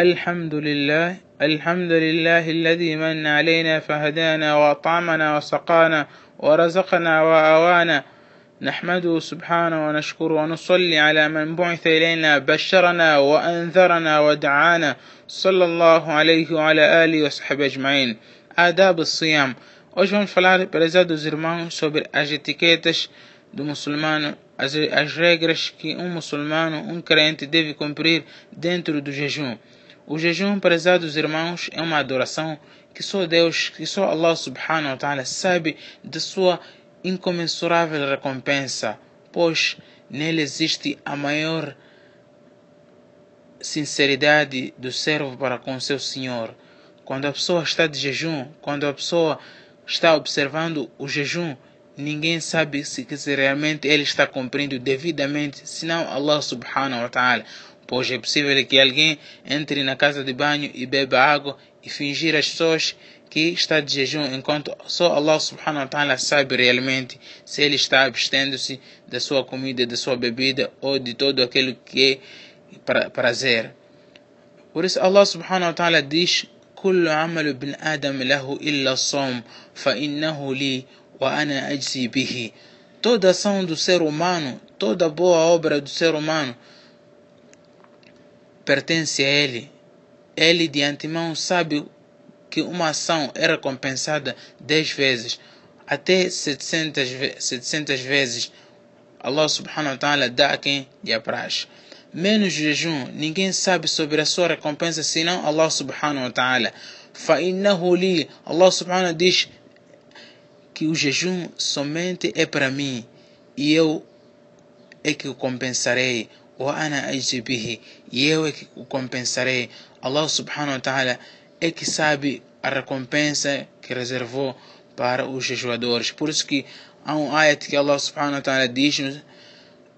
الحمد لله الحمد لله الذي من علينا فهدانا وأطعمنا وسقانا ورزقنا وأوانا. نحمده سبحانه ونشكره ونصلي على من بعث إلينا بشرنا وأنذرنا ودعانا. صلى الله عليه وعلى آله وصحبه أجمعين. آداب الصيام. Hoje vamos falar, prezados irmãos, sobre as etiquetas do muçulmano, as, as regras que um muçulmano, um crente deve cumprir dentro do jejum. O jejum, prezados irmãos, é uma adoração que só Deus, que só Allah subhanahu wa ta'ala sabe de sua incomensurável recompensa, pois nele existe a maior sinceridade do servo para com seu Senhor. Quando a pessoa está de jejum, quando a pessoa está observando o jejum, ninguém sabe se, se realmente ele está cumprindo devidamente, senão Allah subhanahu wa ta'ala. Pois é possível que alguém entre na casa de banho e beba água e fingir às pessoas que está de jejum, enquanto só Allah subhanahu wa ta'ala sabe realmente se ele está abstendo-se da sua comida, da sua bebida ou de todo aquilo que é prazer. Por isso Allah subhanahu wa ta'ala diz كل عمل ابن آدم له إلا الصوم فإنه لي وأنا أجزي به toda ação do ser humano, toda boa obra do ser humano pertence a ele. Ele de antemão sabe que uma ação é recompensada 10 vezes, até 700, 700 vezes. Allah subhanahu wa ta'ala dá a quem lhe apraz. Menos jejum, ninguém sabe sobre a sua recompensa senão Allah subhanahu wa ta'ala. فَإِنَّهُ لِي Allah subhanahu wa ta'ala diz que o jejum somente é para mim e eu é que o compensarei. وأنا أجزي به e eu é que o compensarei. Allah subhanahu wa ta'ala é que sabe a recompensa que reservou para os jejuadores. Por isso que há um ayat que Allah subhanahu wa ta'ala diz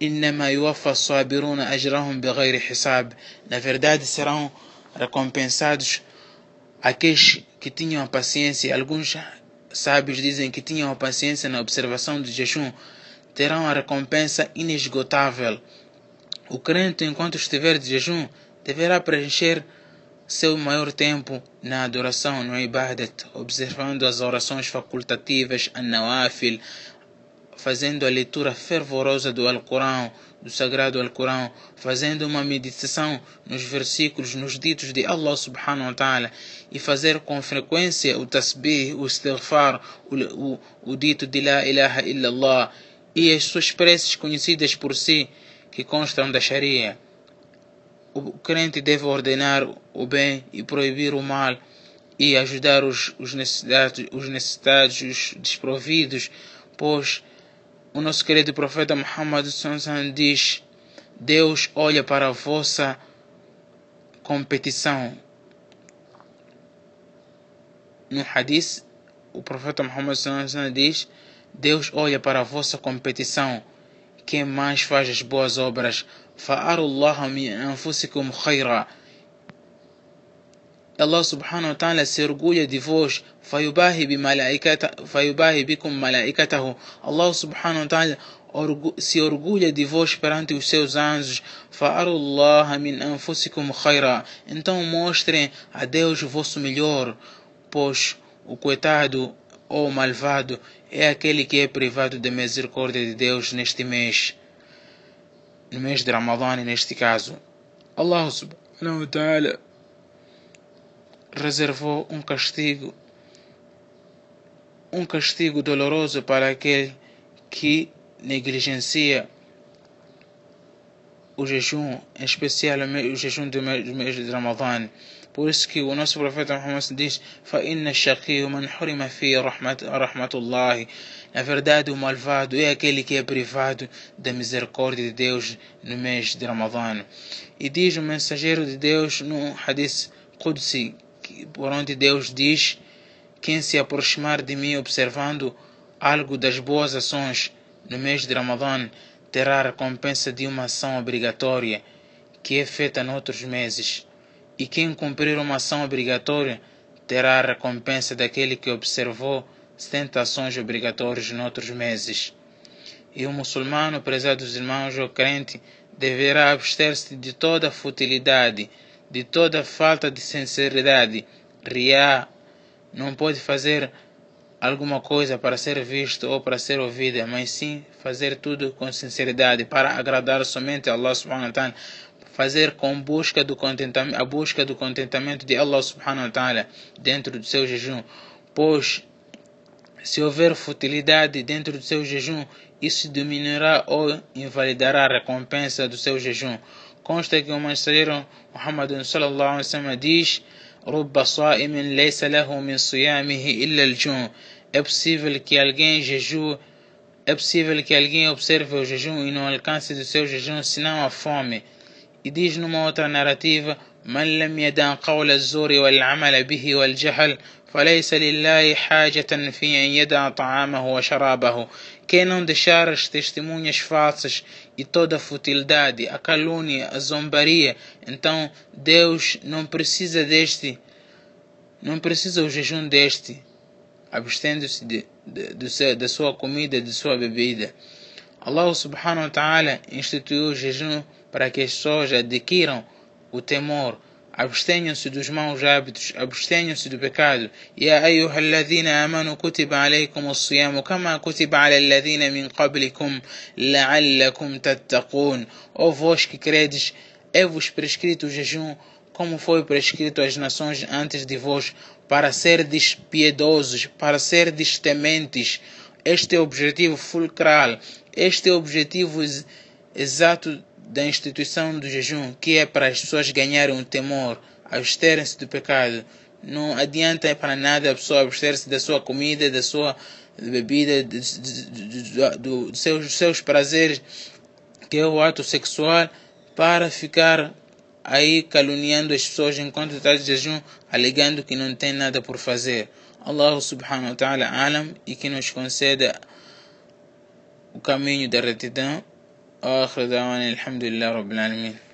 إنما يوفى الصابرون أجرهم بغير حساب na verdade serão recompensados aqueles que tinham a paciência alguns sábios dizem que tinham a paciência na observação do jejum terão a recompensa inesgotável o crente enquanto estiver de jejum deverá preencher seu maior tempo na adoração, no ibadat, observando as orações facultativas, an-nawafil, fazendo a leitura fervorosa do Alcorão, do Sagrado Alcorão, fazendo uma meditação nos versículos, nos ditos de Allah subhanahu wa ta'ala e fazer com frequência o tasbih, o istighfar, o, o, o dito de La ilaha illallah e as suas preces conhecidas por si que constam da Sharia o crente deve ordenar o bem e proibir o mal e ajudar os, os, necessitados, os necessitados, os desprovidos, pois o nosso querido profeta Muhammad diz: Deus olha para a vossa competição. No hadith, o profeta Muhammad diz: Deus olha para a vossa competição quem mais faz as boas obras, fa'arullah min anfusikum khaira. Allah subhanahu wa ta'ala se orgulha de vós, fayubahi bikum malaikatahu. Allah subhanahu wa ta'ala se orgulha de vós perante os seus anjos, fa'arullah min anfusikum khaira. Então mostrem a Deus o vosso melhor, pois o coitado ou malvado é aquele que é privado da misericórdia de Deus neste mês no mês de Ramadã, neste caso, Allah subhanahu wa ta'ala reservou um castigo, um castigo doloroso para aquele que negligencia o jejum, em especial o jejum do mês de Ramadã. Por isso que o nosso profeta Muhammad diz: فَإِنَّ الشَّقِيُّ مَنْ حُرِمَ فِي رَحْمَةُ اللَّهِ Na verdade, o malvado é aquele que é privado da misericórdia de Deus no mês de Ramadã. E diz o mensageiro de Deus no Hadith Qudsi, por onde Deus diz: Quem se aproximar de mim observando algo das boas ações no mês de Ramadã terá a recompensa de uma ação obrigatória que é feita noutros meses. E quem cumprir uma ação obrigatória terá a recompensa daquele que observou tentações obrigatórias noutros meses. E o muçulmano, prezados irmãos ou crente, deverá abster-se de toda futilidade, de toda falta de sinceridade. Riá não pode fazer alguma coisa para ser visto ou para ser ouvida, mas sim fazer tudo com sinceridade para agradar somente a Allah subhanahu wa ta'ala fazer com busca do contentamento, a busca do contentamento de Allah subhanahu wa ta'ala dentro do seu jejum, pois se houver futilidade dentro do seu jejum, isso diminuirá ou invalidará a recompensa do seu jejum. Consta que o mensageiro Muhammad sallallahu alaihi wasallam diz: "Rubba sa'imin laysa lahu min siyamihi illa al É possível que alguém jejue é possível que alguém observe o jejum e não alcance do seu jejum senão a fome. E diz numa outra narrativa: من لم يدع قول الزور والعمل به والجهل فليس لله حاجة في أن يدع طعامه وشرابه quem não deixar as testemunhas falsas e toda a futilidade, a calúnia, a zombaria, então Deus não precisa deste, não precisa o jejum deste, abstendo-se de, de, de, da sua comida, de sua bebida. Allah subhanahu wa ta'ala instituiu o jejum para que as pessoas adquiram o temor, abstenham-se dos maus hábitos, abstenham-se do pecado. يا أيها الذين آمنوا كتب عليكم الصيام كما كتب على الذين من قبلكم لعلكم تتقون. Ó vós que credes, é-vos prescrito o jejum como foi prescrito às nações antes de vós, para serdes piedosos, para serdes tementes. Este é o objetivo fulcral, este é o objetivo exato da instituição do jejum, que é para as pessoas ganharem um temor, absterem-se do pecado. Não adianta para nada a pessoa abster-se da sua comida, da sua bebida, dos seus, seus prazeres, que é o ato sexual, para ficar aí caluniando as pessoas enquanto está de jejum, alegando que não tem nada por fazer. Allah subhanahu wa ta'ala alam e que nos conceda o caminho da retidão وآخر دعوانا الحمد لله رب العالمين.